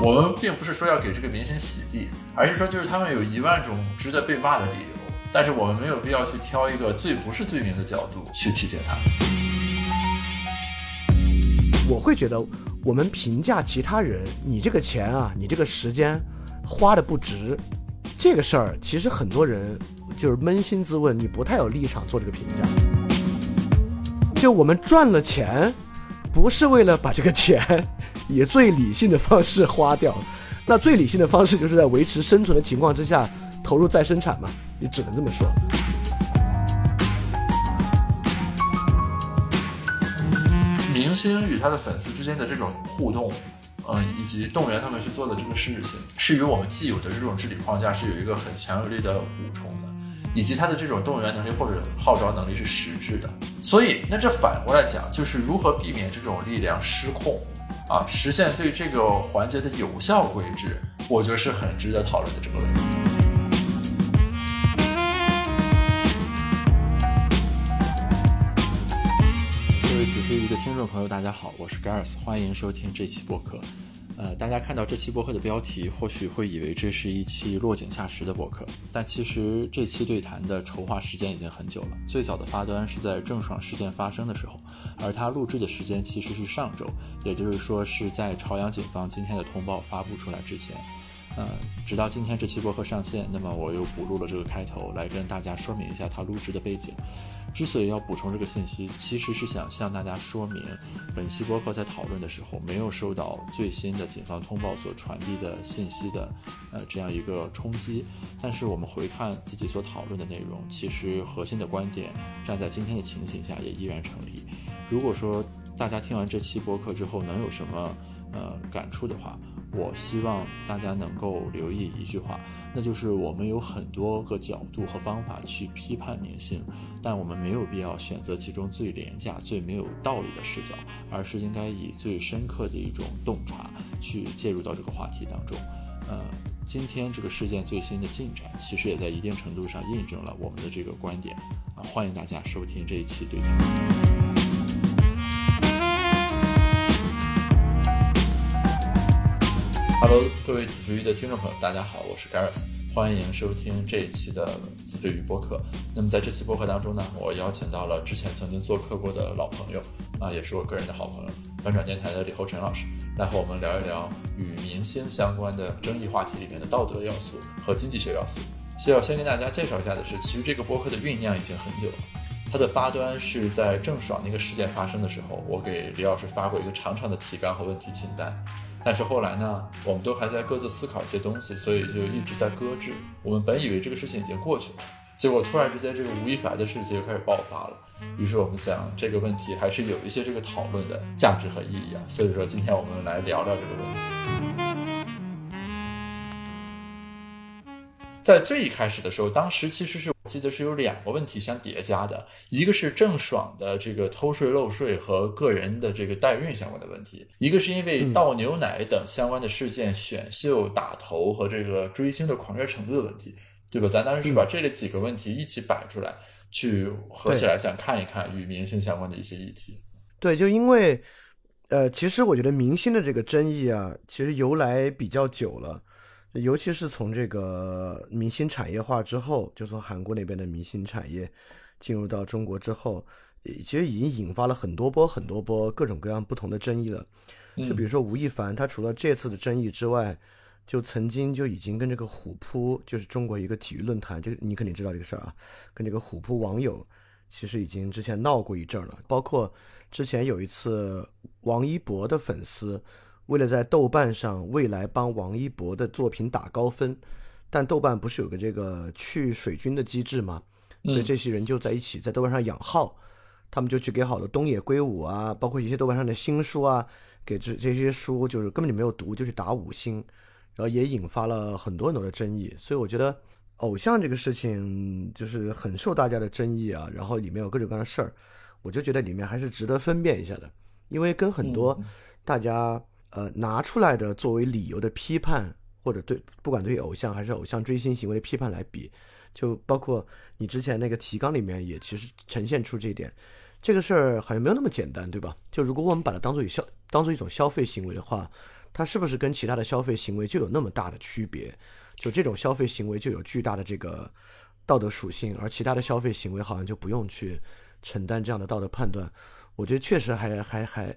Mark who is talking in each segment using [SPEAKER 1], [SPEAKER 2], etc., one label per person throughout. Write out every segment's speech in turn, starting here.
[SPEAKER 1] 我们并不是说要给这个明星洗地，而是说就是他们有一万种值得被骂的理由，但是我们没有必要去挑一个最不是罪名的角度去批评他。
[SPEAKER 2] 我会觉得，我们评价其他人，你这个钱啊，你这个时间花的不值，这个事儿，其实很多人就是扪心自问，你不太有立场做这个评价。就我们赚了钱，不是为了把这个钱以最理性的方式花掉，那最理性的方式就是在维持生存的情况之下投入再生产嘛，你只能这么说。
[SPEAKER 1] 明星与他的粉丝之间的这种互动，嗯，以及动员他们去做的这个事情，是与我们既有的这种治理框架是有一个很强有力的补充的，以及他的这种动员能力或者号召能力是实质的。所以，那这反过来讲，就是如何避免这种力量失控，啊，实现对这个环节的有效规制，我觉得是很值得讨论的这个问题。各位子非鱼的听众朋友，大家好，我是 Gareth，欢迎收听这期播客。呃，大家看到这期播客的标题，或许会以为这是一期落井下石的播客，但其实这期对谈的筹划时间已经很久了。最早的发端是在郑爽事件发生的时候，而它录制的时间其实是上周，也就是说是在朝阳警方今天的通报发布出来之前。呃，直到今天这期播客上线，那么我又补录了这个开头，来跟大家说明一下它录制的背景。之所以要补充这个信息，其实是想向大家说明，本期播客在讨论的时候没有受到最新的警方通报所传递的信息的，呃，这样一个冲击。但是我们回看自己所讨论的内容，其实核心的观点站在今天的情形下也依然成立。如果说大家听完这期播客之后能有什么呃感触的话，我希望大家能够留意一句话，那就是我们有很多个角度和方法去批判明星，但我们没有必要选择其中最廉价、最没有道理的视角，而是应该以最深刻的一种洞察去介入到这个话题当中。呃，今天这个事件最新的进展，其实也在一定程度上印证了我们的这个观点。啊，欢迎大家收听这一期对谈。Hello，各位子非鱼的听众朋友，大家好，我是 Gareth，欢迎收听这一期的子非鱼播客。那么在这期播客当中呢，我邀请到了之前曾经做客过的老朋友啊，也是我个人的好朋友，翻转电台的李厚辰老师，来和我们聊一聊与明星相关的争议话题里面的道德要素和经济学要素。需要先跟大家介绍一下的是，其实这个播客的酝酿已经很久了，它的发端是在郑爽那个事件发生的时候，我给李老师发过一个长长的提纲和问题清单。但是后来呢，我们都还在各自思考一些东西，所以就一直在搁置。我们本以为这个事情已经过去了，结果突然之间这个吴亦凡的事情又开始爆发了。于是我们想，这个问题还是有一些这个讨论的价值和意义啊。所以说，今天我们来聊聊这个问题。在最一开始的时候，当时其实是我记得是有两个问题相叠加的，一个是郑爽的这个偷税漏税和个人的这个代孕相关的问题，一个是因为倒牛奶等相关的事件、选秀打头和这个追星的狂热程度的问题，对吧？咱当时是把这几个问题一起摆出来，去合起来想看一看与明星相关的一些议题。
[SPEAKER 2] 对，就因为，呃，其实我觉得明星的这个争议啊，其实由来比较久了。尤其是从这个明星产业化之后，就从韩国那边的明星产业进入到中国之后，其实已经引发了很多波、很多波各种各样不同的争议了。就比如说吴亦凡，他除了这次的争议之外，就曾经就已经跟这个虎扑，就是中国一个体育论坛，这个你肯定知道这个事儿啊，跟这个虎扑网友其实已经之前闹过一阵了。包括之前有一次王一博的粉丝。为了在豆瓣上未来帮王一博的作品打高分，但豆瓣不是有个这个去水军的机制吗？所以这些人就在一起在豆瓣上养号，他们就去给好多东野圭吾啊，包括一些豆瓣上的新书啊，给这这些书就是根本就没有读就去打五星，然后也引发了很多很多的争议。所以我觉得偶像这个事情就是很受大家的争议啊，然后里面有各种各样的事儿，我就觉得里面还是值得分辨一下的，因为跟很多大家。呃，拿出来的作为理由的批判，或者对不管对偶像还是偶像追星行为的批判来比，就包括你之前那个提纲里面也其实呈现出这一点，这个事儿好像没有那么简单，对吧？就如果我们把它当做消当做一种消费行为的话，它是不是跟其他的消费行为就有那么大的区别？就这种消费行为就有巨大的这个道德属性，而其他的消费行为好像就不用去承担这样的道德判断。我觉得确实还还还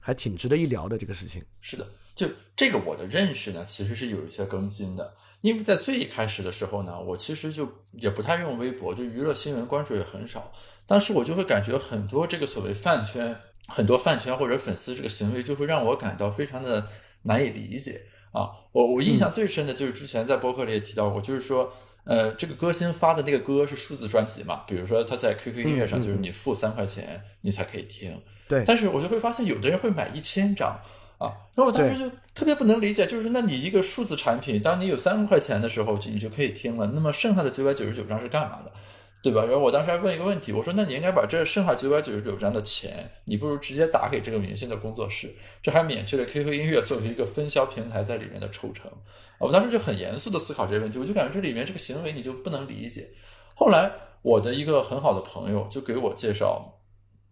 [SPEAKER 2] 还挺值得一聊的这个事情。
[SPEAKER 1] 是的，就这个我的认识呢，其实是有一些更新的。因为在最一开始的时候呢，我其实就也不太用微博，对娱乐新闻关注也很少。当时我就会感觉很多这个所谓饭圈，很多饭圈或者粉丝这个行为，就会让我感到非常的难以理解啊。我我印象最深的就是之前在博客里也提到过，就是说，呃，这个歌星发的那个歌是数字专辑嘛，比如说他在 QQ 音乐上，就是你付三块钱你才可以听。
[SPEAKER 2] 对。
[SPEAKER 1] 但是我就会发现，有的人会买一千张。啊，然后我当时就特别不能理解，就是那你一个数字产品，当你有三万块钱的时候，你就可以听了，那么剩下的九百九十九张是干嘛的，对吧？然后我当时还问一个问题，我说那你应该把这剩下九百九十九张的钱，你不如直接打给这个明星的工作室，这还免去了 QQ 音乐作为一个分销平台在里面的抽成。我当时就很严肃的思考这个问题，我就感觉这里面这个行为你就不能理解。后来我的一个很好的朋友就给我介绍。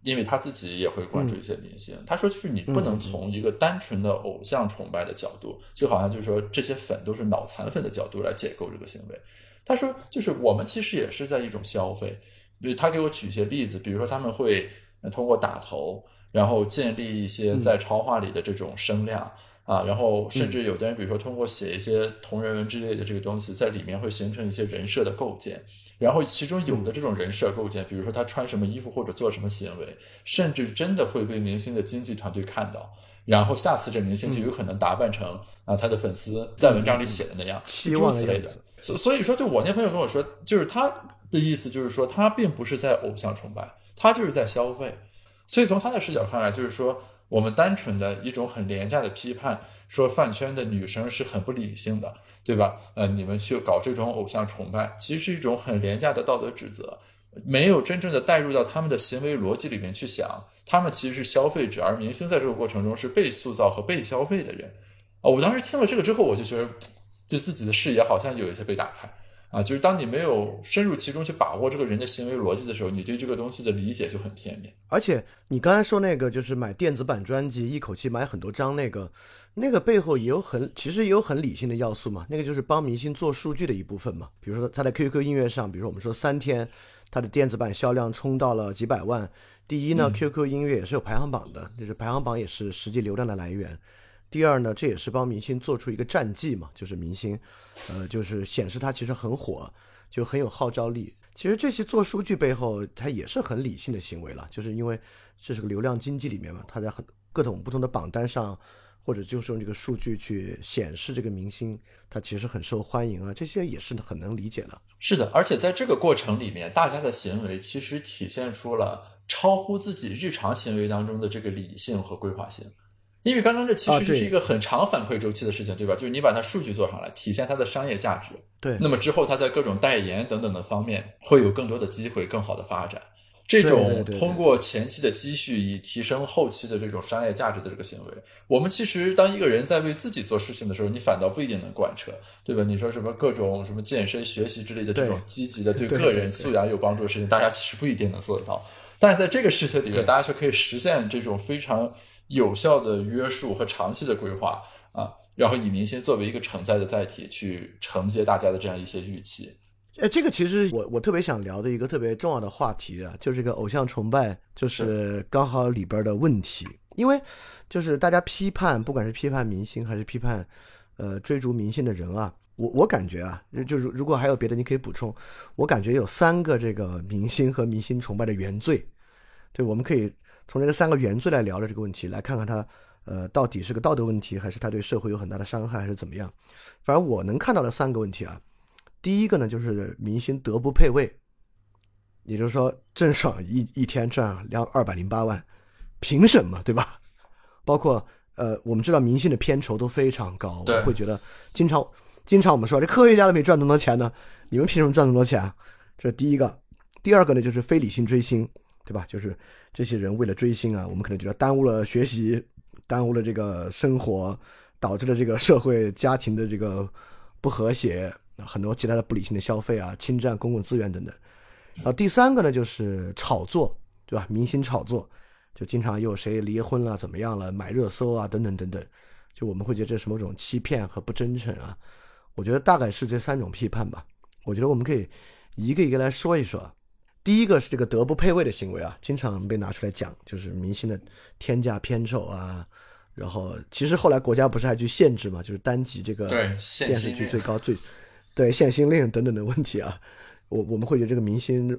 [SPEAKER 1] 因为他自己也会关注一些明星，他说就是你不能从一个单纯的偶像崇拜的角度，就好像就是说这些粉都是脑残粉的角度来解构这个行为。他说就是我们其实也是在一种消费，比如他给我举一些例子，比如说他们会通过打头，然后建立一些在超话里的这种声量啊，然后甚至有的人比如说通过写一些同人文之类的这个东西，在里面会形成一些人设的构建。然后，其中有的这种人设构建，比如说他穿什么衣服或者做什么行为，甚至真的会被明星的经纪团队看到，然后下次这明星就有可能打扮成啊他的粉丝在文章里写的那样，诸如此类的。所所以说，就我那朋友跟我说，就是他的意思就是说，他并不是在偶像崇拜，他就是在消费。所以从他的视角看来，就是说。我们单纯的一种很廉价的批判，说饭圈的女生是很不理性的，对吧？呃，你们去搞这种偶像崇拜，其实是一种很廉价的道德指责，没有真正的带入到他们的行为逻辑里面去想，他们其实是消费者，而明星在这个过程中是被塑造和被消费的人。啊，我当时听了这个之后，我就觉得，就自己的视野好像有一些被打开。啊，就是当你没有深入其中去把握这个人的行为逻辑的时候，你对这个东西的理解就很片面。
[SPEAKER 2] 而且你刚才说那个，就是买电子版专辑，一口气买很多张，那个那个背后也有很，其实也有很理性的要素嘛。那个就是帮明星做数据的一部分嘛。比如说他在 QQ 音乐上，比如说我们说三天，他的电子版销量冲到了几百万。第一呢，QQ 音乐也是有排行榜的，就是排行榜也是实际流量的来源。第二呢，这也是帮明星做出一个战绩嘛，就是明星，呃，就是显示他其实很火，就很有号召力。其实这些做数据背后，它也是很理性的行为了，就是因为这是个流量经济里面嘛，他在很各种不同的榜单上，或者就是用这个数据去显示这个明星他其实很受欢迎啊，这些也是很能理解的。
[SPEAKER 1] 是的，而且在这个过程里面，大家的行为其实体现出了超乎自己日常行为当中的这个理性和规划性。因为刚刚这其实是一个很长反馈周期的事情，对吧？就是你把它数据做上来，体现它的商业价值。
[SPEAKER 2] 对，
[SPEAKER 1] 那么之后它在各种代言等等的方面会有更多的机会，更好的发展。这种通过前期的积蓄以提升后期的这种商业价值的这个行为，我们其实当一个人在为自己做事情的时候，你反倒不一定能贯彻，对吧？你说什么各种什么健身、学习之类的这种积极的对个人素养有帮助的事情，大家其实不一定能做得到。但是在这个事情里面，大家却可以实现这种非常。有效的约束和长期的规划啊，然后以明星作为一个承载的载体去承接大家的这样一些预期。
[SPEAKER 2] 哎，这个其实我我特别想聊的一个特别重要的话题啊，就是这个偶像崇拜，就是刚好里边的问题。因为就是大家批判，不管是批判明星还是批判呃追逐明星的人啊，我我感觉啊，就如如果还有别的，你可以补充。我感觉有三个这个明星和明星崇拜的原罪，对，我们可以。从这个三个原罪来聊的这个问题，来看看他，呃，到底是个道德问题，还是他对社会有很大的伤害，还是怎么样？反正我能看到的三个问题啊，第一个呢，就是明星德不配位，也就是说，郑爽一一天赚两二百零八万，凭什么，对吧？包括呃，我们知道明星的片酬都非常高，我会觉得经常经常我们说这科学家都没赚那么多钱呢，你们凭什么赚那么多钱？啊这是第一个。第二个呢，就是非理性追星，对吧？就是。这些人为了追星啊，我们可能觉得耽误了学习，耽误了这个生活，导致了这个社会家庭的这个不和谐，很多其他的不理性的消费啊，侵占公共资源等等。啊，第三个呢就是炒作，对吧？明星炒作，就经常又谁离婚了，怎么样了，买热搜啊，等等等等，就我们会觉得这是某种欺骗和不真诚啊。我觉得大概是这三种批判吧。我觉得我们可以一个一个来说一说。第一个是这个德不配位的行为啊，经常被拿出来讲，就是明星的天价片酬啊。然后其实后来国家不是还去限制嘛，就是单集这个电视剧最高最对限薪令等等的问题啊。我我们会觉得这个明星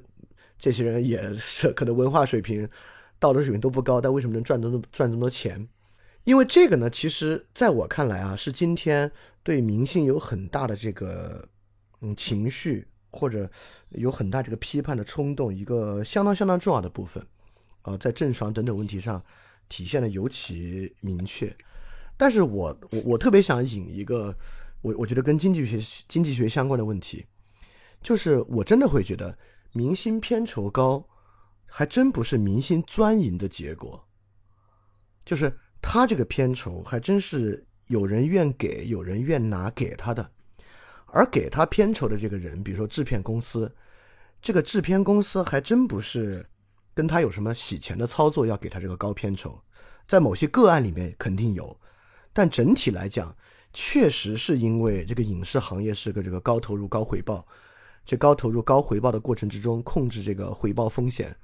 [SPEAKER 2] 这些人也是可能文化水平、道德水平都不高，但为什么能赚这么赚这么多钱？因为这个呢，其实在我看来啊，是今天对明星有很大的这个嗯情绪或者有很大这个批判的冲动，一个相当相当重要的部分啊，在郑爽等等问题上体现的尤其明确。但是我我我特别想引一个我我觉得跟经济学经济学相关的问题。就是我真的会觉得，明星片酬高，还真不是明星钻营的结果。就是他这个片酬，还真是有人愿给，有人愿拿给他的。而给他片酬的这个人，比如说制片公司，这个制片公司还真不是跟他有什么洗钱的操作，要给他这个高片酬。在某些个案里面肯定有，但整体来讲，确实是因为这个影视行业是个这个高投入高回报。这高投入高回报的过程之中，控制这个回报风险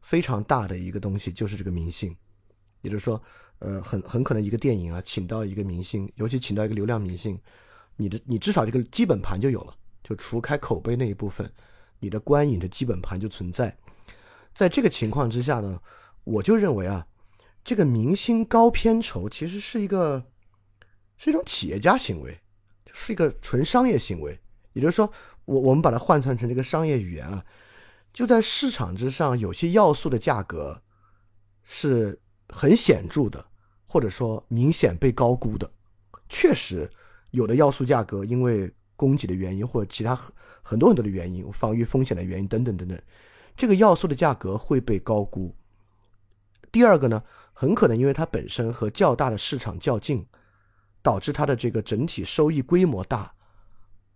[SPEAKER 2] 非常大的一个东西，就是这个明星。也就是说，呃，很很可能一个电影啊，请到一个明星，尤其请到一个流量明星，你的你至少这个基本盘就有了，就除开口碑那一部分，你的观影的基本盘就存在。在这个情况之下呢，我就认为啊，这个明星高片酬其实是一个是一种企业家行为，是一个纯商业行为。也就是说。我我们把它换算成这个商业语言啊，就在市场之上，有些要素的价格是很显著的，或者说明显被高估的。确实，有的要素价格因为供给的原因，或者其他很很多很多的原因，防御风险的原因等等等等，这个要素的价格会被高估。第二个呢，很可能因为它本身和较大的市场较劲，导致它的这个整体收益规模大。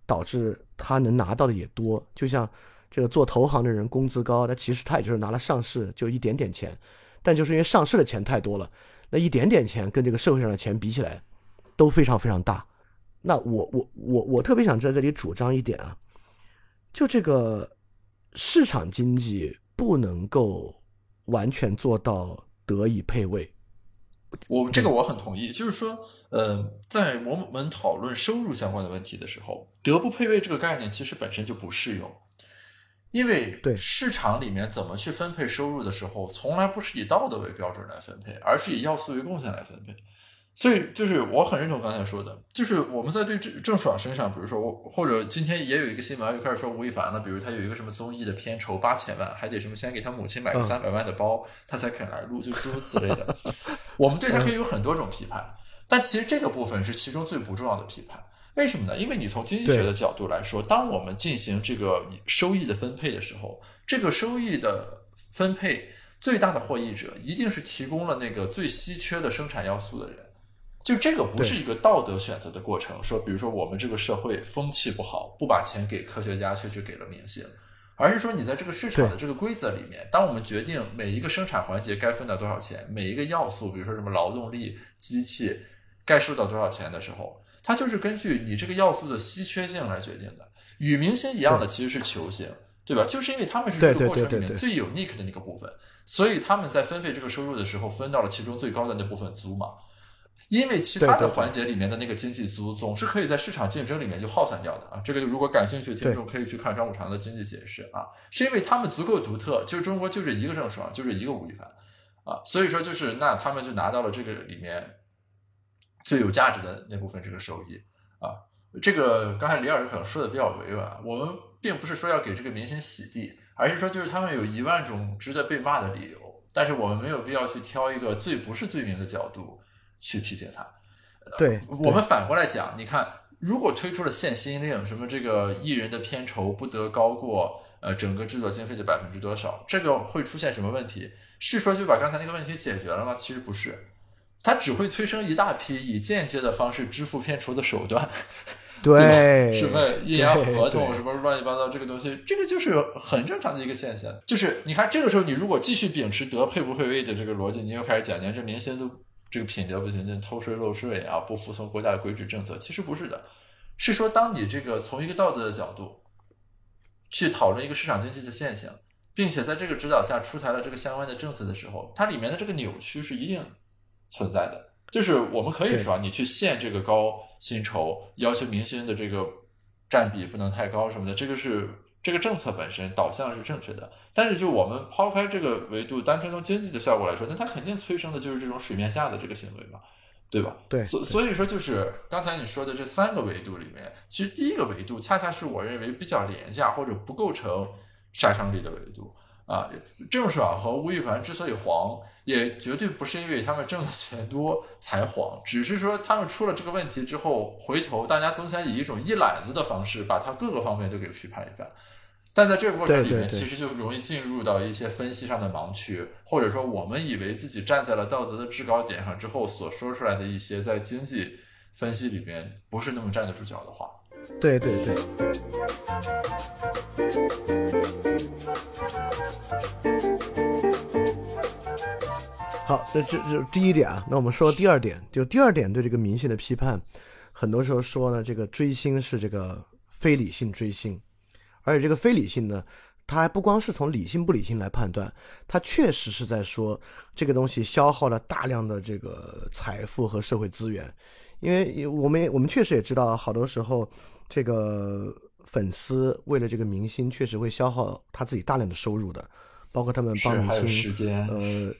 [SPEAKER 2] 导致他能拿到的也多，就像这个做投行的人工资高，那其实他也就是拿了上市就一点点钱，但就是因为上市的钱太多了，那一点点钱跟这个社会上的钱比起来都非常非常大。那我我我我特别想在这里主张一点啊，就这个市场经济不能够完全做到德以配位。
[SPEAKER 1] 我这个我很同意，就是说，呃，在我们讨论收入相关的问题的时候，德不配位这个概念其实本身就不适用，因为
[SPEAKER 2] 对
[SPEAKER 1] 市场里面怎么去分配收入的时候，从来不是以道德为标准来分配，而是以要素为贡献来分配。所以，就是我很认同刚才说的，就是我们在对郑郑爽身上，比如说我，或者今天也有一个新闻又开始说吴亦凡了，比如他有一个什么综艺的片酬八千万，还得什么先给他母亲买个三百万的包，他才肯来录，就诸如此类的。我们对他可以有很多种批判，但其实这个部分是其中最不重要的批判。为什么呢？因为你从经济学的角度来说，当我们进行这个收益的分配的时候，这个收益的分配最大的获益者一定是提供了那个最稀缺的生产要素的人。就这个不是一个道德选择的过程，说比如说我们这个社会风气不好，不把钱给科学家，却去给了明星，而是说你在这个市场的这个规则里面，当我们决定每一个生产环节该分到多少钱，每一个要素，比如说什么劳动力、机器该收到多少钱的时候，它就是根据你这个要素的稀缺性来决定的。与明星一样的其实是球星，对吧？就是因为他们是这个过程里面最有 nick 的那个部分，所以他们在分配这个收入的时候，分到了其中最高的那部分租嘛。因为其他的环节里面的那个经济租总是可以在市场竞争里面就耗散掉的啊，这个如果感兴趣的听众可以去看张五常的经济解释啊，是因为他们足够独特，就中国就这一个郑爽，就这一个吴亦凡啊，所以说就是那他们就拿到了这个里面最有价值的那部分这个收益啊，这个刚才李老师可能说的比较委婉，我们并不是说要给这个明星洗地，而是说就是他们有一万种值得被骂的理由，但是我们没有必要去挑一个最不是罪名的角度。去批评他，
[SPEAKER 2] 对
[SPEAKER 1] 我们反过来讲，你看，如果推出了限薪令，什么这个艺人的片酬不得高过呃整个制作经费的百分之多少，这个会出现什么问题？是说就把刚才那个问题解决了吗？其实不是，它只会催生一大批以间接的方式支付片酬的手段，
[SPEAKER 2] 对，
[SPEAKER 1] 什么阴阳合同，什么乱七八糟这个东西，这个就是很正常的一个现象。就是你看这个时候，你如果继续秉持德配不配位的这个逻辑，你又开始讲，连这明星都。这个品德不行，偷税漏税啊，不服从国家的规制政策。其实不是的，是说当你这个从一个道德的角度去讨论一个市场经济的现象，并且在这个指导下出台了这个相关的政策的时候，它里面的这个扭曲是一定存在的。就是我们可以说，你去限这个高薪酬，要求明星的这个占比不能太高什么的，这个是这个政策本身导向是正确的。但是就我们抛开这个维度，单纯从经济的效果来说，那它肯定催生的就是这种水面下的这个行为嘛，对吧？
[SPEAKER 2] 对。
[SPEAKER 1] 所所以说，就是刚才你说的这三个维度里面，其实第一个维度恰恰是我认为比较廉价或者不构成杀伤力的维度。啊，郑爽和吴亦凡之所以黄，也绝对不是因为他们挣的钱多才黄，只是说他们出了这个问题之后，回头大家总想以一种一揽子的方式把他各个方面都给批判一番。但在这个过程里面，其实就容易进入到一些分析上的盲区，或者说我们以为自己站在了道德的制高点上之后所说出来的一些在经济分析里面不是那么站得住脚的话。
[SPEAKER 2] 对对对。好，这这这第一点啊，那我们说第二点，就第二点对这个明星的批判，很多时候说呢，这个追星是这个非理性追星，而且这个非理性呢，它还不光是从理性不理性来判断，它确实是在说这个东西消耗了大量的这个财富和社会资源，因为我们我们确实也知道，好多时候这个粉丝为了这个明星，确实会消耗他自己大量的收入的，包括他们帮明星，呃。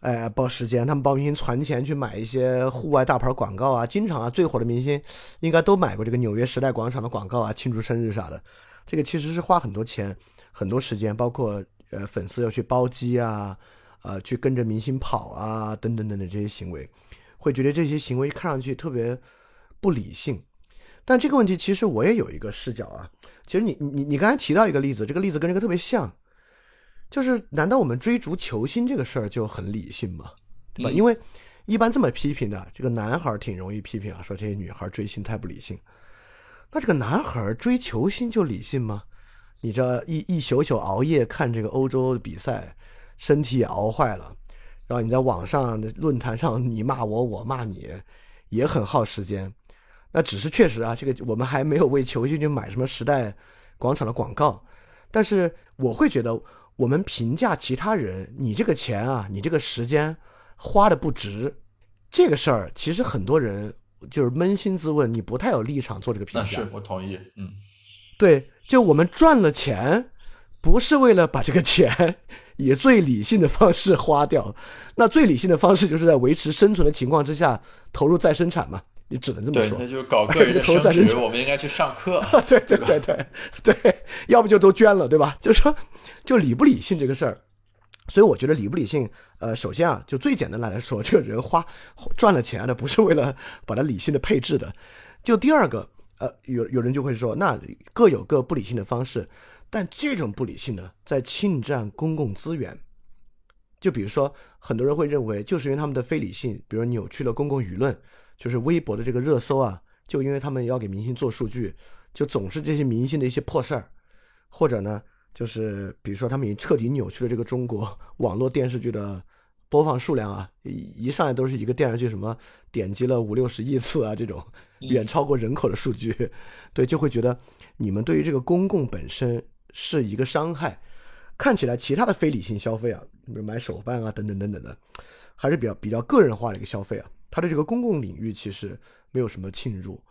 [SPEAKER 2] 哎，包时间，他们帮明星存钱去买一些户外大牌广告啊，经常啊，最火的明星应该都买过这个纽约时代广场的广告啊，庆祝生日啥的。这个其实是花很多钱、很多时间，包括呃粉丝要去包机啊，呃去跟着明星跑啊，等等等等这些行为，会觉得这些行为看上去特别不理性。但这个问题其实我也有一个视角啊，其实你你你刚才提到一个例子，这个例子跟这个特别像。就是，难道我们追逐球星这个事儿就很理性吗？对吧？因为一般这么批评的，这个男孩挺容易批评啊，说这些女孩追星太不理性。那这个男孩追球星就理性吗？你这一一宿宿熬夜看这个欧洲的比赛，身体也熬坏了，然后你在网上论坛上你骂我，我骂你，也很耗时间。那只是确实啊，这个我们还没有为球星去买什么时代广场的广告，但是我会觉得。我们评价其他人，你这个钱啊，你这个时间花的不值，这个事儿其实很多人就是扪心自问，你不太有立场做这个评价。
[SPEAKER 1] 是我同意，嗯，
[SPEAKER 2] 对，就我们赚了钱，不是为了把这个钱以最理性的方式花掉，那最理性的方式就是在维持生存的情况之下投入再生产嘛。你只能这么说，
[SPEAKER 1] 那就是搞个人的 升值。我们应该去上课。
[SPEAKER 2] 对对对对对，要不就都捐了，对吧？就说，就理不理性这个事儿。所以我觉得理不理性，呃，首先啊，就最简单的来说，这个人花赚了钱的，不是为了把它理性的配置的。就第二个，呃，有有人就会说，那各有各不理性的方式，但这种不理性呢，在侵占公共资源。就比如说，很多人会认为，就是因为他们的非理性，比如扭曲了公共舆论。就是微博的这个热搜啊，就因为他们要给明星做数据，就总是这些明星的一些破事儿，或者呢，就是比如说他们已经彻底扭曲了这个中国网络电视剧的播放数量啊，一上来都是一个电视剧什么点击了五六十亿次啊，这种远超过人口的数据，对，就会觉得你们对于这个公共本身是一个伤害，看起来其他的非理性消费啊，比如买手办啊等等等等的，还是比较比较个人化的一个消费啊。他的这个公共领域其实没有什么侵入，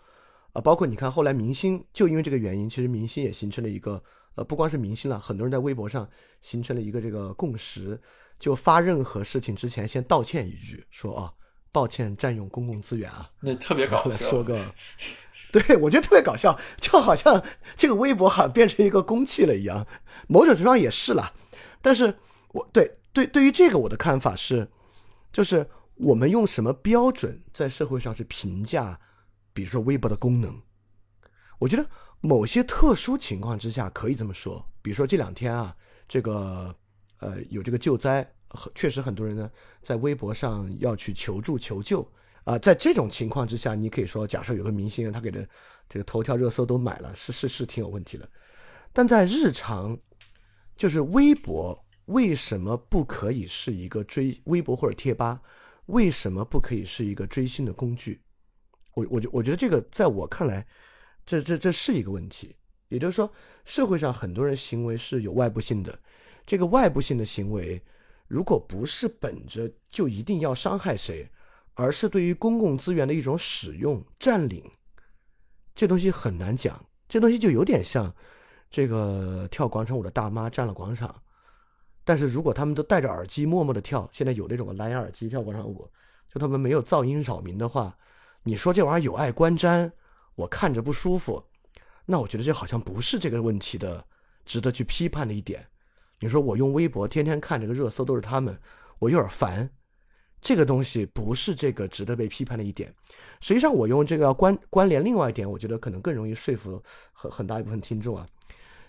[SPEAKER 2] 啊，包括你看后来明星就因为这个原因，其实明星也形成了一个，呃，不光是明星了，很多人在微博上形成了一个这个共识，就发任何事情之前先道歉一句，说啊，抱歉占用公共资源啊，
[SPEAKER 1] 那特别搞
[SPEAKER 2] 笑，说个，对我觉得特别搞笑，就好像这个微博好像变成一个公器了一样，某种程度上也是啦，但是我对对对于这个我的看法是，就是。我们用什么标准在社会上去评价，比如说微博的功能？我觉得某些特殊情况之下可以这么说，比如说这两天啊，这个呃有这个救灾，确实很多人呢在微博上要去求助求救啊，在这种情况之下，你可以说，假设有个明星他给的这个头条热搜都买了，是是是挺有问题的。但在日常，就是微博为什么不可以是一个追微博或者贴吧？为什么不可以是一个追星的工具？我我觉我觉得这个在我看来，这这这是一个问题。也就是说，社会上很多人行为是有外部性的，这个外部性的行为，如果不是本着就一定要伤害谁，而是对于公共资源的一种使用占领，这东西很难讲。这东西就有点像这个跳广场舞的大妈占了广场，但是如果他们都戴着耳机默默的跳，现在有那种蓝牙耳机跳广场舞，就他们没有噪音扰民的话，你说这玩意儿有碍观瞻，我看着不舒服，那我觉得这好像不是这个问题的值得去批判的一点。你说我用微博天天看这个热搜都是他们，我有点烦。这个东西不是这个值得被批判的一点。实际上，我用这个关关联另外一点，我觉得可能更容易说服很很大一部分听众啊。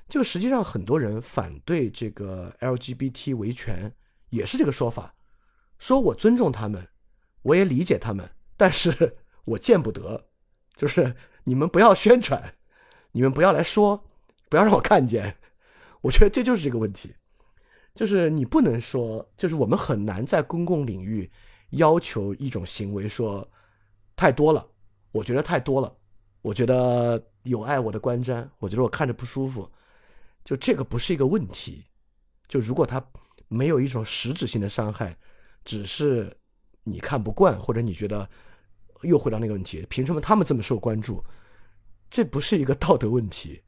[SPEAKER 2] 就实际上，很多人反对这个 LGBT 维权，也是这个说法，说我尊重他们，我也理解他们，但是我见不得，就是你们不要宣传，你们不要来说，不要让我看见。我觉得这就是这个问题。就是你不能说，就是我们很难在公共领域要求一种行为说太多了，我觉得太多了，我觉得有碍我的观瞻，我觉得我看着不舒服，就这个不是一个问题。就如果他没有一种实质性的伤害，只是你看不惯，或者你觉得又回到那个问题，凭什么他们这么受关注？这不是一个道德问题。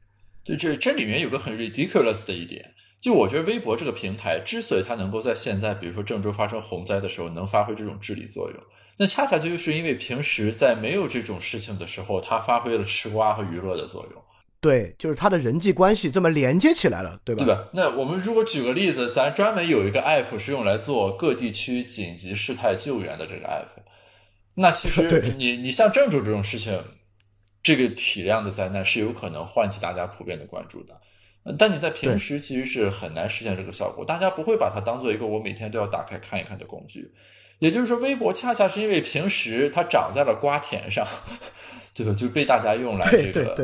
[SPEAKER 1] 就这这里面有个很 ridiculous 的一点。就我觉得微博这个平台之所以它能够在现在，比如说郑州发生洪灾的时候能发挥这种治理作用，那恰恰就是因为平时在没有这种事情的时候，它发挥了吃瓜和娱乐的作用。
[SPEAKER 2] 对，就是他的人际关系这么连接起来了，对吧？
[SPEAKER 1] 对吧？那我们如果举个例子，咱专门有一个 app 是用来做各地区紧急事态救援的这个 app，那其实 你你像郑州这种事情，这个体量的灾难是有可能唤起大家普遍的关注的。但你在平时其实是很难实现这个效果，大家不会把它当做一个我每天都要打开看一看的工具。也就是说，微博恰恰是因为平时它长在了瓜田上，对吧？就被大家用来这个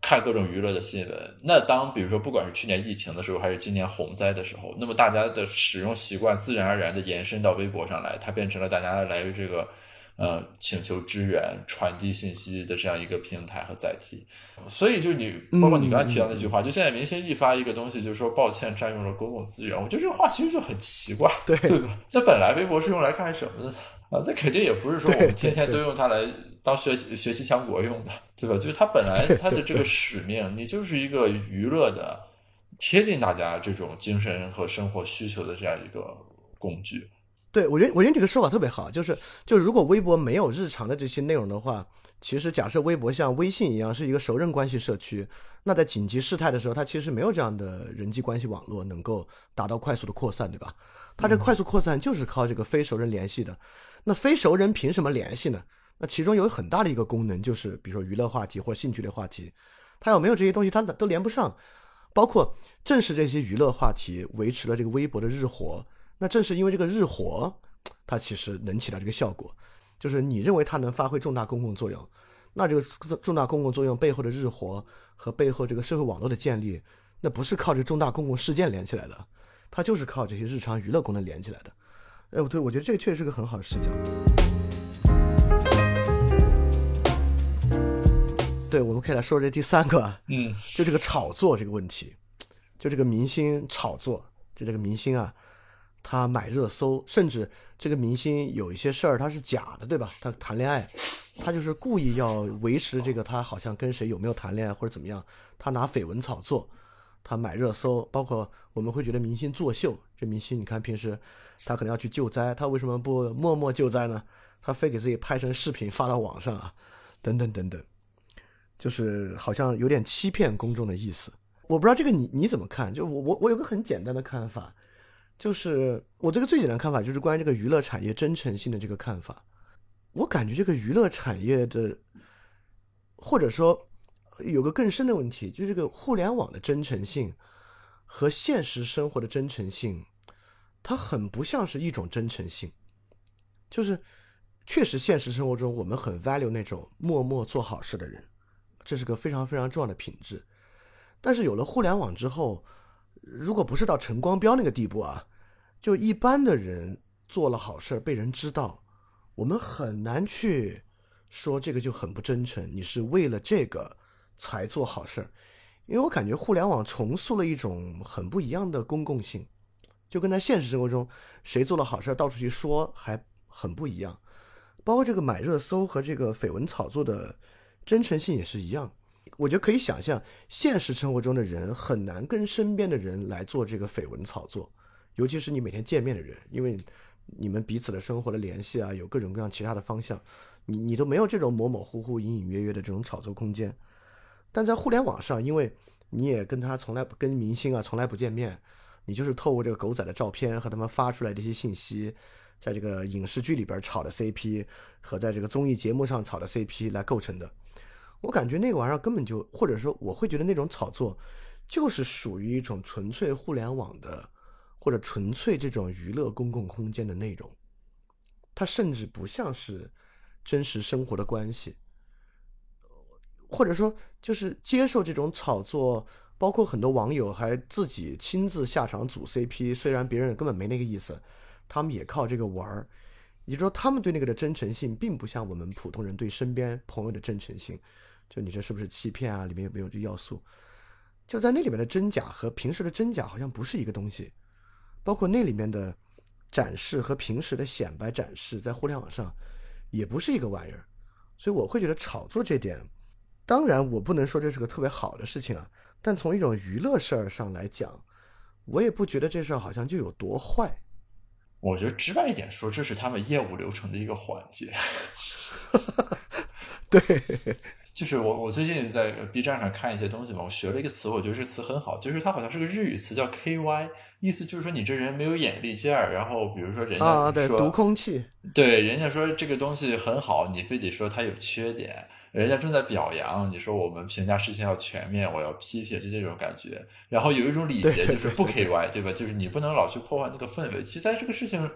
[SPEAKER 1] 看各种娱乐的新闻。那当比如说，不管是去年疫情的时候，还是今年洪灾的时候，那么大家的使用习惯自然而然的延伸到微博上来，它变成了大家来这个。呃，请求支援、传递信息的这样一个平台和载体，所以就你，包括你刚才提到那句话，就现在明星一发一个东西，就是说抱歉占用了公共资源，我觉得这个话其实就很奇怪，
[SPEAKER 2] 对
[SPEAKER 1] 对吧？那本来微博是用来干什么的啊？那肯定也不是说我们天天都用它来当学习学习强国用的，对吧？就是它本来它的这个使命，你就是一个娱乐的、贴近大家这种精神和生活需求的这样一个工具。
[SPEAKER 2] 对，我觉得我觉得这个说法特别好，就是就是如果微博没有日常的这些内容的话，其实假设微博像微信一样是一个熟人关系社区，那在紧急事态的时候，它其实没有这样的人际关系网络能够达到快速的扩散，对吧？它这快速扩散就是靠这个非熟人联系的。那非熟人凭什么联系呢？那其中有很大的一个功能就是，比如说娱乐话题或兴趣类话题，它要没有这些东西，它都连不上。包括正是这些娱乐话题维持了这个微博的日活。那正是因为这个日活，它其实能起到这个效果，就是你认为它能发挥重大公共作用，那这个重大公共作用背后的日活和背后这个社会网络的建立，那不是靠这重大公共事件连起来的，它就是靠这些日常娱乐功能连起来的。哎，对，我觉得这个确实是个很好的视角。对，我们可以来说这第三个，
[SPEAKER 1] 嗯，
[SPEAKER 2] 就这个炒作这个问题，就这个明星炒作，就这个明星啊。他买热搜，甚至这个明星有一些事儿他是假的，对吧？他谈恋爱，他就是故意要维持这个他好像跟谁有没有谈恋爱或者怎么样，他拿绯闻炒作，他买热搜，包括我们会觉得明星作秀。这明星你看平时他可能要去救灾，他为什么不默默救灾呢？他非给自己拍成视频发到网上啊，等等等等，就是好像有点欺骗公众的意思。我不知道这个你你怎么看？就我我我有个很简单的看法。就是我这个最简单看法，就是关于这个娱乐产业真诚性的这个看法。我感觉这个娱乐产业的，或者说有个更深的问题，就是这个互联网的真诚性和现实生活的真诚性，它很不像是一种真诚性。就是确实现实生活中我们很 value 那种默默做好事的人，这是个非常非常重要的品质。但是有了互联网之后，如果不是到陈光标那个地步啊，就一般的人做了好事被人知道，我们很难去说这个就很不真诚，你是为了这个才做好事，因为我感觉互联网重塑了一种很不一样的公共性，就跟在现实生活中谁做了好事到处去说还很不一样，包括这个买热搜和这个绯闻炒作的真诚性也是一样。我觉得可以想象，现实生活中的人很难跟身边的人来做这个绯闻炒作，尤其是你每天见面的人，因为你们彼此的生活的联系啊，有各种各样其他的方向，你你都没有这种模模糊糊、隐隐约约的这种炒作空间。但在互联网上，因为你也跟他从来不跟明星啊从来不见面，你就是透过这个狗仔的照片和他们发出来的一些信息，在这个影视剧里边炒的 CP 和在这个综艺节目上炒的 CP 来构成的。我感觉那个玩意儿根本就，或者说我会觉得那种炒作，就是属于一种纯粹互联网的，或者纯粹这种娱乐公共空间的内容，它甚至不像是真实生活的关系，或者说就是接受这种炒作，包括很多网友还自己亲自下场组 CP，虽然别人根本没那个意思，他们也靠这个玩儿，也就是说他们对那个的真诚性，并不像我们普通人对身边朋友的真诚性。就你这是不是欺骗啊？里面有没有这要素？就在那里面的真假和平时的真假好像不是一个东西，包括那里面的展示和平时的显摆展示，在互联网上也不是一个玩意儿。所以我会觉得炒作这点，当然我不能说这是个特别好的事情啊。但从一种娱乐事儿上来讲，我也不觉得这事儿好像就有多坏。
[SPEAKER 1] 我觉得直白一点说，这是他们业务流程的一个环节。
[SPEAKER 2] 对。
[SPEAKER 1] 就是我，我最近在 B 站上看一些东西嘛，我学了一个词，我觉得这词很好，就是它好像是个日语词，叫 KY，意思就是说你这人没有眼力劲儿。然后比如说人家说
[SPEAKER 2] 读空气，
[SPEAKER 1] 对，人家说这个东西很好，你非得说它有缺点。人家正在表扬，你说我们评价事情要全面，我要批评，就这种感觉。然后有一种礼节就是不 KY，对吧？就是你不能老去破坏那个氛围。其实在这个事情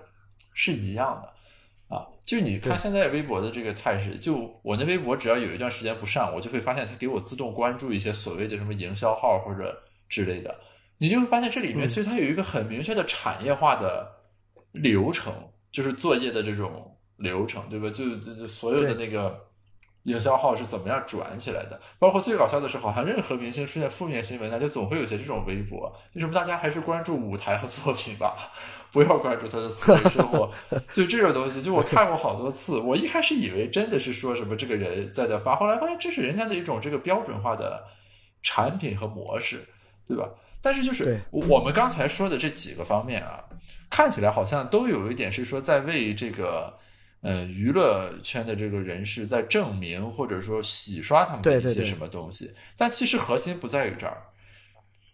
[SPEAKER 1] 是一样的。啊，就你看现在微博的这个态势，就我那微博只要有一段时间不上，我就会发现它给我自动关注一些所谓的什么营销号或者之类的，你就会发现这里面其实它有一个很明确的产业化的流程，就是作业的这种流程，对吧？就就所有的那个。营销号是怎么样转起来的？包括最搞笑的是，好像任何明星出现负面新闻，他就总会有些这种微博。为什么大家还是关注舞台和作品吧？不要关注他的私人生活。就这种东西，就我看过好多次。我一开始以为真的是说什么这个人在那发，后来发现这是人家的一种这个标准化的产品和模式，对吧？但是就是我们刚才说的这几个方面啊，看起来好像都有一点是说在为这个。呃，娱乐圈的这个人士在证明或者说洗刷他们的一些什么东西，但其实核心不在于这儿，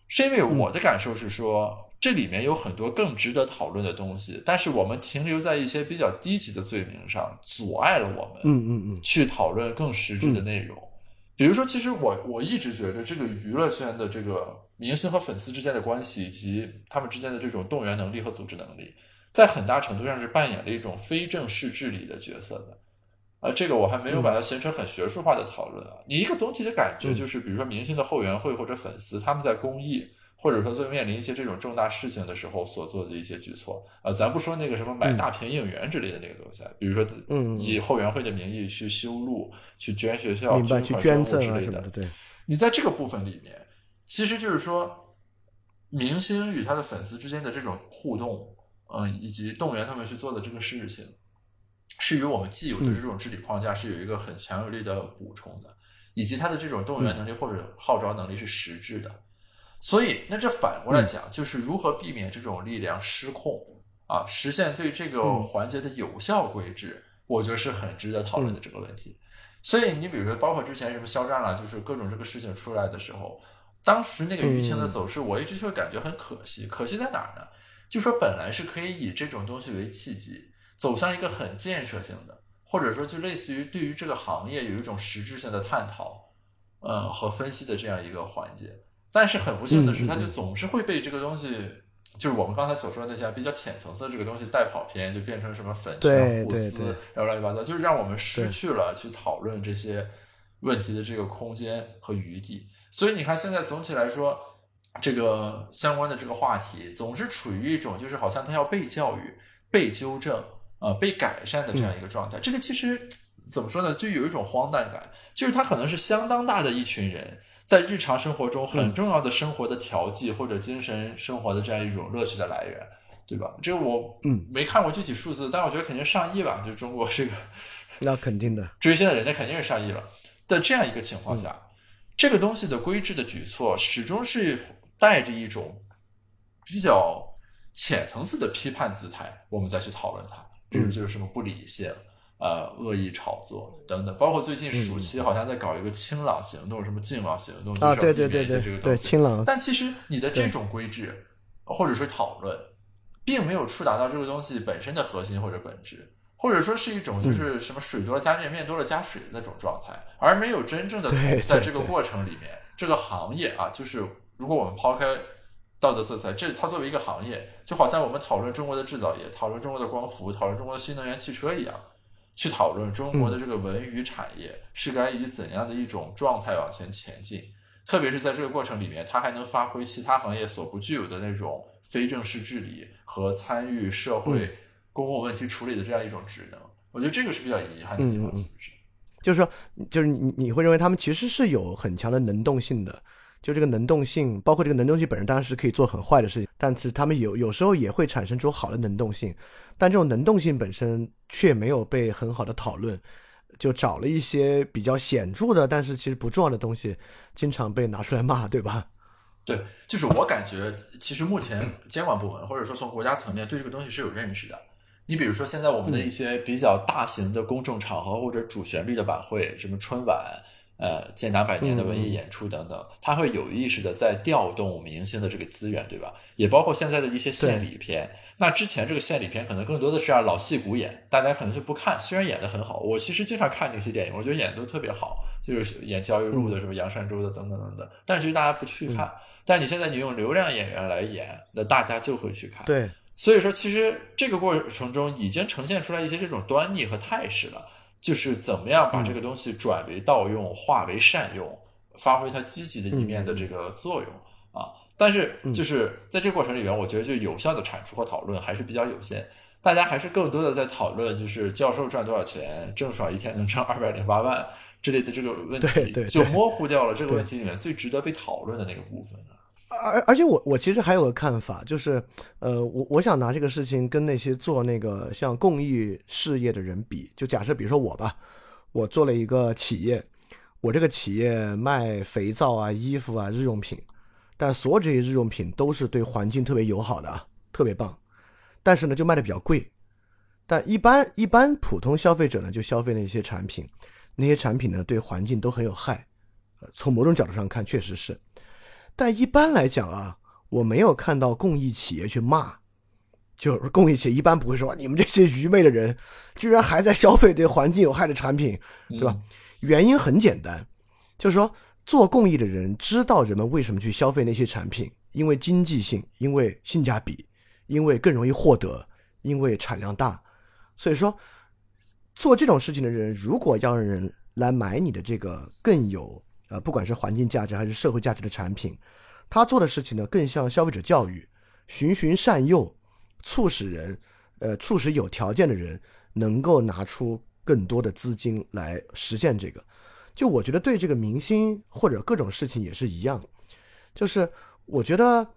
[SPEAKER 1] 是因为我的感受是说，这里面有很多更值得讨论的东西，但是我们停留在一些比较低级的罪名上，阻碍了我们，
[SPEAKER 2] 嗯嗯嗯，
[SPEAKER 1] 去讨论更实质的内容。比如说，其实我我一直觉得这个娱乐圈的这个明星和粉丝之间的关系，以及他们之间的这种动员能力和组织能力。在很大程度上是扮演了一种非正式治理的角色的，啊，这个我还没有把它形成很学术化的讨论啊。你一个总体的感觉就是，比如说明星的后援会或者粉丝，他们在公益或者说在面临一些这种重大事情的时候所做的一些举措啊，咱不说那个什么买大屏应援之类的那个东西，比如说以后援会的名义去修路、去捐学校、
[SPEAKER 2] 捐
[SPEAKER 1] 款捐物之类
[SPEAKER 2] 的，对。
[SPEAKER 1] 你在这个部分里面，其实就是说，明星与他的粉丝之间的这种互动。嗯，以及动员他们去做的这个事情，是与我们既有的这种治理框架是有一个很强有力的补充的，以及他的这种动员能力或者号召能力是实质的。所以，那这反过来讲，就是如何避免这种力量失控啊，实现对这个环节的有效规制，我觉得是很值得讨论的这个问题。所以，你比如说，包括之前什么肖战了，就是各种这个事情出来的时候，当时那个舆情的走势，我一直就会感觉很可惜。可惜在哪儿呢？就说本来是可以以这种东西为契机，走向一个很建设性的，或者说就类似于对于这个行业有一种实质性的探讨，呃和分析的这样一个环节。但是很不幸的是，它就总是会被这个东西，就是我们刚才所说的那些比较浅层次的这个东西带跑偏，就变成什么粉圈互撕，然后乱七八糟，就是让我们失去了去讨论这些问题的这个空间和余地。所以你看，现在总体来说。这个相关的这个话题总是处于一种，就是好像他要被教育、被纠正呃被改善的这样一个状态。这个其实怎么说呢？就有一种荒诞感，就是他可能是相当大的一群人在日常生活中很重要的生活的调剂或者精神生活的这样一种乐趣的来源。对吧？这个我
[SPEAKER 2] 嗯
[SPEAKER 1] 没看过具体数字，但我觉得肯定上亿吧。就中国这个
[SPEAKER 2] 那肯定的
[SPEAKER 1] 追星的人，家肯定是上亿了。在这样一个情况下，
[SPEAKER 2] 嗯
[SPEAKER 1] 这个东西的规制的举措始终是带着一种比较浅层次的批判姿态，我们再去讨论它。比如就是什么不理性、呃恶意炒作等等，包括最近暑期好像在搞一个清朗行动，什么净网行动，就是要
[SPEAKER 2] 对对对
[SPEAKER 1] 避免一些这个东西。
[SPEAKER 2] 清朗。
[SPEAKER 1] 但其实你的这种规制或者是讨论，并没有触达到这个东西本身的核心或者本质，或者说是一种
[SPEAKER 2] 嗯。
[SPEAKER 1] 就是什么水多了加面，面多了加水的那种状态，而没有真正的从在这个过程里面，这个行业啊，就是如果我们抛开道德色彩，这它作为一个行业，就好像我们讨论中国的制造业，讨论中国的光伏，讨论中国的新能源汽车一样。去讨论中国的这个文娱产业是该以怎样的一种状态往前前进，特别是在这个过程里面，它还能发挥其他行业所不具有的那种非正式治理和参与社会公共问题处理的这样一种职能。我觉得这个是比较遗憾的地方。
[SPEAKER 2] 就是说，就是你你会认为他们其实是有很强的能动性的，就这个能动性，包括这个能动性本身当然是可以做很坏的事情，但是他们有有时候也会产生出好的能动性，但这种能动性本身却没有被很好的讨论，就找了一些比较显著的，但是其实不重要的东西，经常被拿出来骂，对吧？
[SPEAKER 1] 对，就是我感觉，其实目前监管部门或者说从国家层面对这个东西是有认识的。你比如说，现在我们的一些比较大型的公众场合或者主旋律的晚会，什么春晚、呃建党百年的文艺演出等等，它会有意识的在调动明星的这个资源，对吧？也包括现在的一些献礼片。那之前这个献礼片可能更多的是让老戏骨演，大家可能就不看，虽然演的很好，我其实经常看那些电影，我觉得演的都特别好，就是演焦裕禄的、什么杨善洲的等等等等，但是其实大家不去看。但你现在你用流量演员来演，那大家就会去看。
[SPEAKER 2] 对，
[SPEAKER 1] 所以说，其实这个过程中已经呈现出来一些这种端倪和态势了，就是怎么样把这个东西转为盗用，化为善用，发挥它积极的一面的这个作用啊。但是就是在这个过程里边，我觉得就有效的产出和讨论还是比较有限，大家还是更多的在讨论就是教授赚多少钱，郑爽一天能挣二百零八万之类的这个问题，就模糊掉了这个问题里面最值得被讨论的那个部分啊。
[SPEAKER 2] 而而且我我其实还有个看法，就是呃，我我想拿这个事情跟那些做那个像公益事业的人比，就假设比如说我吧，我做了一个企业，我这个企业卖肥皂啊、衣服啊、日用品，但所有这些日用品都是对环境特别友好的啊，特别棒，但是呢就卖的比较贵，但一般一般普通消费者呢就消费那些产品，那些产品呢对环境都很有害，呃，从某种角度上看确实是。但一般来讲啊，我没有看到公益企业去骂，就是公益企业一般不会说你们这些愚昧的人，居然还在消费对环境有害的产品，对吧？原因很简单，就是说做公益的人知道人们为什么去消费那些产品，因为经济性，因为性价比，因为更容易获得，因为产量大，所以说做这种事情的人，如果要让人来买你的这个更有。呃，不管是环境价值还是社会价值的产品，他做的事情呢，更像消费者教育，循循善诱，促使人，呃，促使有条件的人能够拿出更多的资金来实现这个。就我觉得对这个明星或者各种事情也是一样，就是我觉得，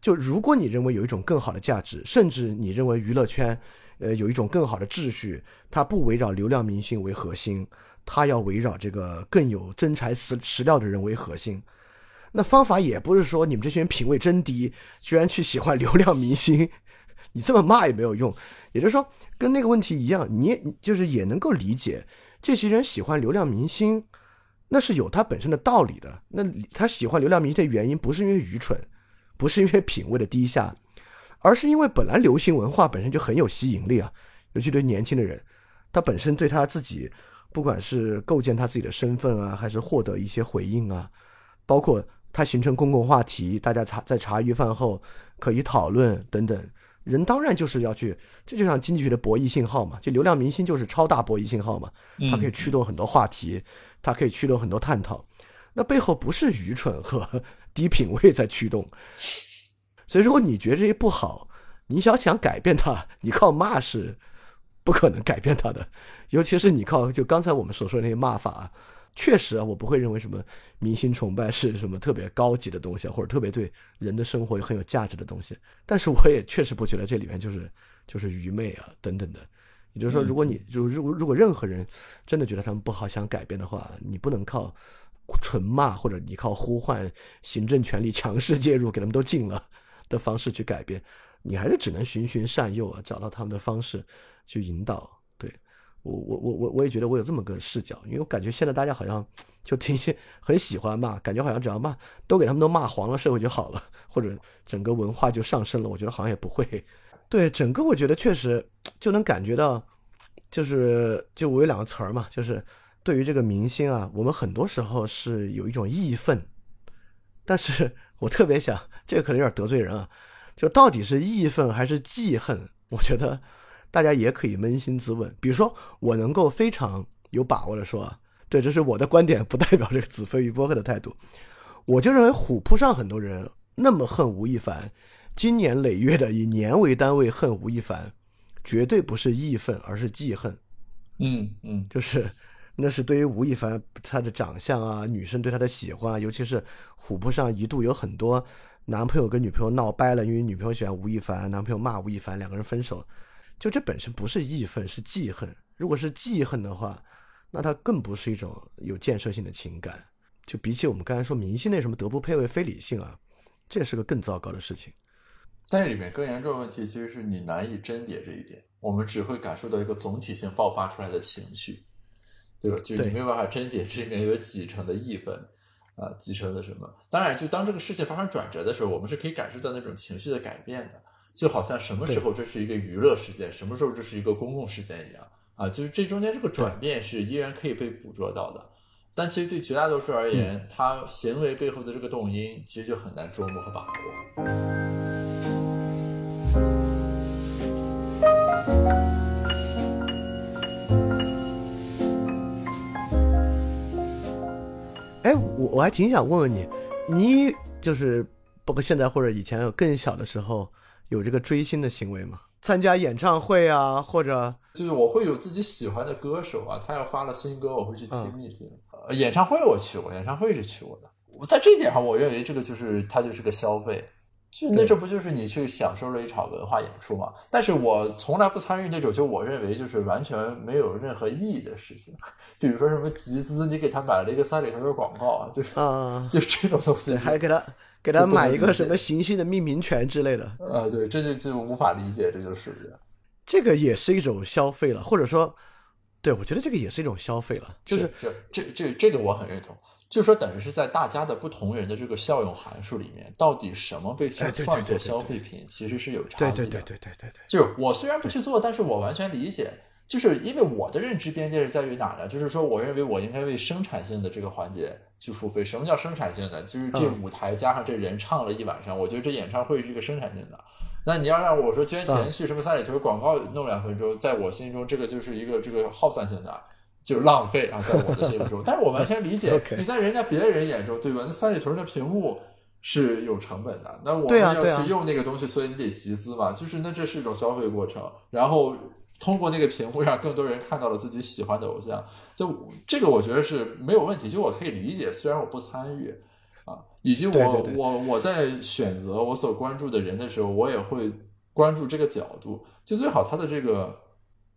[SPEAKER 2] 就如果你认为有一种更好的价值，甚至你认为娱乐圈，呃，有一种更好的秩序，它不围绕流量明星为核心。他要围绕这个更有真材实实料的人为核心，那方法也不是说你们这些人品味真低，居然去喜欢流量明星，你这么骂也没有用。也就是说，跟那个问题一样，你就是也能够理解，这些人喜欢流量明星，那是有他本身的道理的。那他喜欢流量明星的原因，不是因为愚蠢，不是因为品味的低下，而是因为本来流行文化本身就很有吸引力啊，尤其对年轻的人，他本身对他自己。不管是构建他自己的身份啊，还是获得一些回应啊，包括他形成公共话题，大家茶在茶余饭后可以讨论等等，人当然就是要去，这就像经济学的博弈信号嘛，就流量明星就是超大博弈信号嘛，它可以驱动很多话题，它可以驱动很多探讨，那背后不是愚蠢和低品位在驱动，所以如果你觉得这些不好，你想想改变它，你靠骂是不可能改变他的。尤其是你靠就刚才我们所说的那些骂法啊，确实啊，我不会认为什么明星崇拜是什么特别高级的东西，或者特别对人的生活很有价值的东西。但是我也确实不觉得这里面就是就是愚昧啊等等的。也就是说，如果你就如如果任何人真的觉得他们不好想改变的话，你不能靠纯骂或者你靠呼唤行政权力强势介入给他们都禁了的方式去改变，你还是只能循循善诱啊，找到他们的方式去引导。我我我我我也觉得我有这么个视角，因为我感觉现在大家好像就挺很喜欢骂，感觉好像只要骂都给他们都骂黄了，社会就好了，或者整个文化就上升了。我觉得好像也不会。对整个，我觉得确实就能感觉到，就是就我有两个词儿嘛，就是对于这个明星啊，我们很多时候是有一种义愤，但是 我特别想，这个可能有点得罪人啊，就到底是义愤还是记恨？我觉得大家也可以扪心自问。比如说，我能够非常有把握的说，对，这是我的观点，不代表这个子非鱼波克的态度。我就认为虎扑上很多人那么恨吴亦凡。今年累月的以年为单位恨吴亦凡，绝对不是义愤，而是记恨。
[SPEAKER 1] 嗯嗯，
[SPEAKER 2] 就是那是对于吴亦凡他的长相啊，女生对他的喜欢，尤其是虎扑上一度有很多男朋友跟女朋友闹掰了，因为女朋友喜欢吴亦凡，男朋友骂吴亦凡，两个人分手。就这本身不是义愤，是记恨。如果是记恨的话，那它更不是一种有建设性的情感。就比起我们刚才说明星那什么德不配位、非理性啊，这是个更糟糕的事情。
[SPEAKER 1] 但是里面更严重的问题，其实是你难以甄别这一点，我们只会感受到一个总体性爆发出来的情绪，对吧？就你没有办法甄别这里面有几成的义愤啊，几成的什么？当然，就当这个事情发生转折的时候，我们是可以感受到那种情绪的改变的，就好像什么时候这是一个娱乐事件，什么时候这是一个公共事件一样啊，就是这中间这个转变是依然可以被捕捉到的。但其实对绝大多数而言，他行为背后的这个动因，其实就很难捉摸和把握。
[SPEAKER 2] 哎，我我还挺想问问你，你就是包括现在或者以前有更小的时候有这个追星的行为吗？参加演唱会啊，或者
[SPEAKER 1] 就是我会有自己喜欢的歌手啊，他要发了新歌，我会去听一听。呃，演唱会我去过，演唱会是去过的。我在这一点上，我认为这个就是它就是个消费。就那这不就是你去享受了一场文化演出吗？但是我从来不参与那种就我认为就是完全没有任何意义的事情，比如说什么集资，你给他买了一个三里屯的广告啊，就是
[SPEAKER 2] 啊，
[SPEAKER 1] 就是这种东西，
[SPEAKER 2] 还给他给他买一个什么行星的命名权之类的，
[SPEAKER 1] 啊，对，这就就无法理解，这就是
[SPEAKER 2] 这个也是一种消费了，或者说，对我觉得这个也是一种消费了，就是
[SPEAKER 1] 这这这这个我很认同。就说等于是在大家的不同人的这个效用函数里面，到底什么被算作消费品，其实是有差异
[SPEAKER 2] 的。对对对对对对。
[SPEAKER 1] 就是我虽然不去做，但是我完全理解，就是因为我的认知边界是在于哪呢？就是说，我认为我应该为生产性的这个环节去付费。什么叫生产性的？就是这舞台加上这人唱了一晚上，我觉得这演唱会是一个生产性的。那你要让我说捐钱去什么三里屯广告弄两分钟，在我心中这个就是一个这个耗散性的。就是浪费啊，在我的心目中，但是我完全理解你在人家别人眼中，对吧？那三里屯的屏幕是有成本的，那我们要去用那个东西，所以你得集资嘛。就是那这是一种消费过程，然后通过那个屏幕让更多人看到了自己喜欢的偶像，就这个我觉得是没有问题，就我可以理解。虽然我不参与啊，以及我我我在选择我所关注的人的时候，我也会关注这个角度，就最好他的这个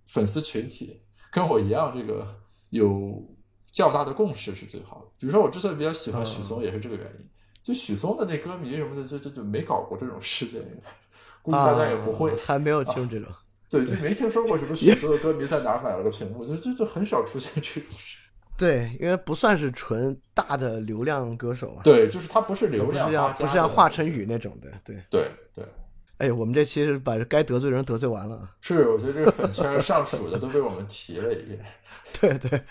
[SPEAKER 1] 粉丝群体。跟我一样，这个有较大的共识是最好的。比如说，我之所以比较喜欢许嵩，也是这个原因。就许嵩的那歌迷什么的，就就就没搞过这种事情，估计大家也不会，
[SPEAKER 2] 还没有听这种。
[SPEAKER 1] 对，就没听说过什么许嵩的歌迷在哪儿买了个屏幕，就就就很少出现这种事。
[SPEAKER 2] 对，因为不算是纯大的流量歌手嘛。
[SPEAKER 1] 对，就是他不是流量，
[SPEAKER 2] 不是像华晨宇那种的。对，
[SPEAKER 1] 对，对。
[SPEAKER 2] 哎，我们这期是把该得罪人得罪完了。
[SPEAKER 1] 是，我觉得这个粉圈上属的都被我们提了一遍。
[SPEAKER 2] 对对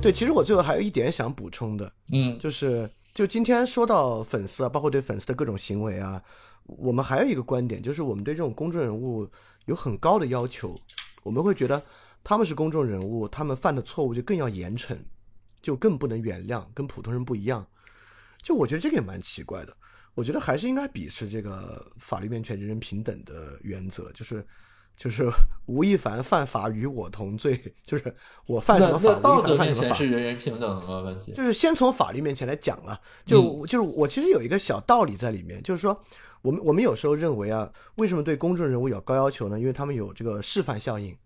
[SPEAKER 2] 对，其实我最后还有一点想补充的，
[SPEAKER 1] 嗯，
[SPEAKER 2] 就是就今天说到粉丝啊，包括对粉丝的各种行为啊，我们还有一个观点，就是我们对这种公众人物有很高的要求，我们会觉得他们是公众人物，他们犯的错误就更要严惩，就更不能原谅，跟普通人不一样。就我觉得这个也蛮奇怪的，我觉得还是应该秉持这个法律面前人人平等的原则，就是就是 吴亦凡犯法与我同罪，就是我犯什么法，
[SPEAKER 1] 道德面前是人人平等的吗？问题
[SPEAKER 2] 就是先从法律面前来讲啊，就就是我其实有一个小道理在里面，就是说我们我们有时候认为啊，为什么对公众人物有高要求呢？因为他们有这个示范效应，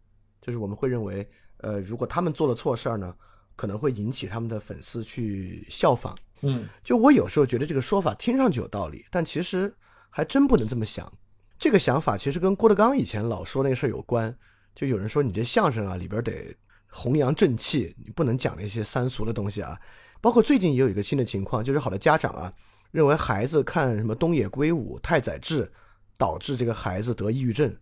[SPEAKER 2] 就是我们会认为，呃，如果他们做了错事儿呢，可能会引起他们的粉丝去效仿。
[SPEAKER 1] 嗯，
[SPEAKER 2] 就我有时候觉得这个说法听上去有道理，但其实还真不能这么想。这个想法其实跟郭德纲以前老说那个事儿有关。就有人说你这相声啊里边得弘扬正气，你不能讲那些三俗的东西啊。包括最近也有一个新的情况，就是好多家长啊认为孩子看什么东野圭吾、太宰治，导致这个孩子得抑郁症，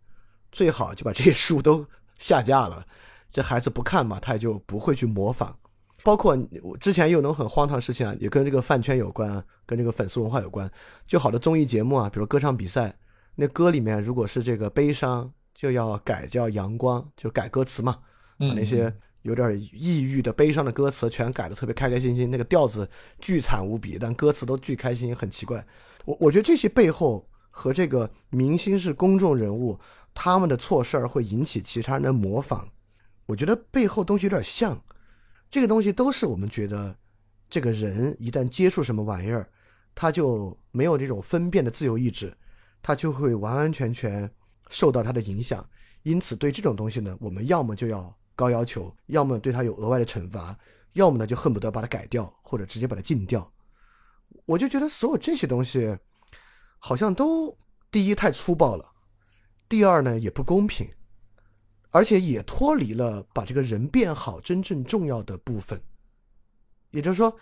[SPEAKER 2] 最好就把这些书都下架了。这孩子不看嘛，他也就不会去模仿。包括我之前有那种很荒唐的事情啊，也跟这个饭圈有关，跟这个粉丝文化有关。就好的综艺节目啊，比如歌唱比赛，那歌里面如果是这个悲伤，就要改叫阳光，就改歌词嘛，把那些有点抑郁的、悲伤的歌词全改的特别开开心心，那个调子巨惨无比，但歌词都巨开心，很奇怪。我我觉得这些背后和这个明星是公众人物，他们的错事儿会引起其他人的模仿，我觉得背后东西有点像。这个东西都是我们觉得，这个人一旦接触什么玩意儿，他就没有这种分辨的自由意志，他就会完完全全受到他的影响。因此，对这种东西呢，我们要么就要高要求，要么对他有额外的惩罚，要么呢就恨不得把它改掉，或者直接把它禁掉。我就觉得所有这些东西，好像都第一太粗暴了，第二呢也不公平。而且也脱离了把这个人变好真正重要的部分，也就是说，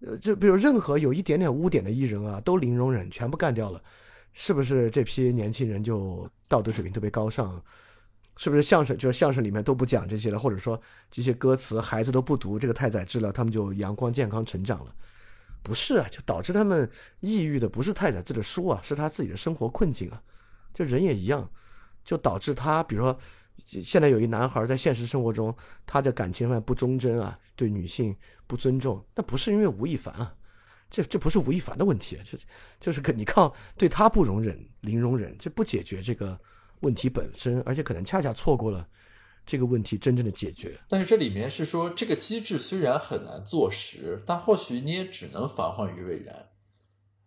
[SPEAKER 2] 呃，就比如任何有一点点污点的艺人啊，都零容忍，全部干掉了，是不是这批年轻人就道德水平特别高尚？是不是相声就是相声里面都不讲这些了？或者说这些歌词孩子都不读这个太宰治了，他们就阳光健康成长了？不是啊，就导致他们抑郁的不是太宰治的书啊，是他自己的生活困境啊。就人也一样，就导致他比如说。现在有一男孩在现实生活中，他的感情上不忠贞啊，对女性不尊重，那不是因为吴亦凡啊，这这不是吴亦凡的问题，这就是可你靠对他不容忍、零容忍，这不解决这个问题本身，而且可能恰恰错过了这个问题真正的解决。
[SPEAKER 1] 但是这里面是说，这个机制虽然很难坐实，但或许你也只能防患于未然。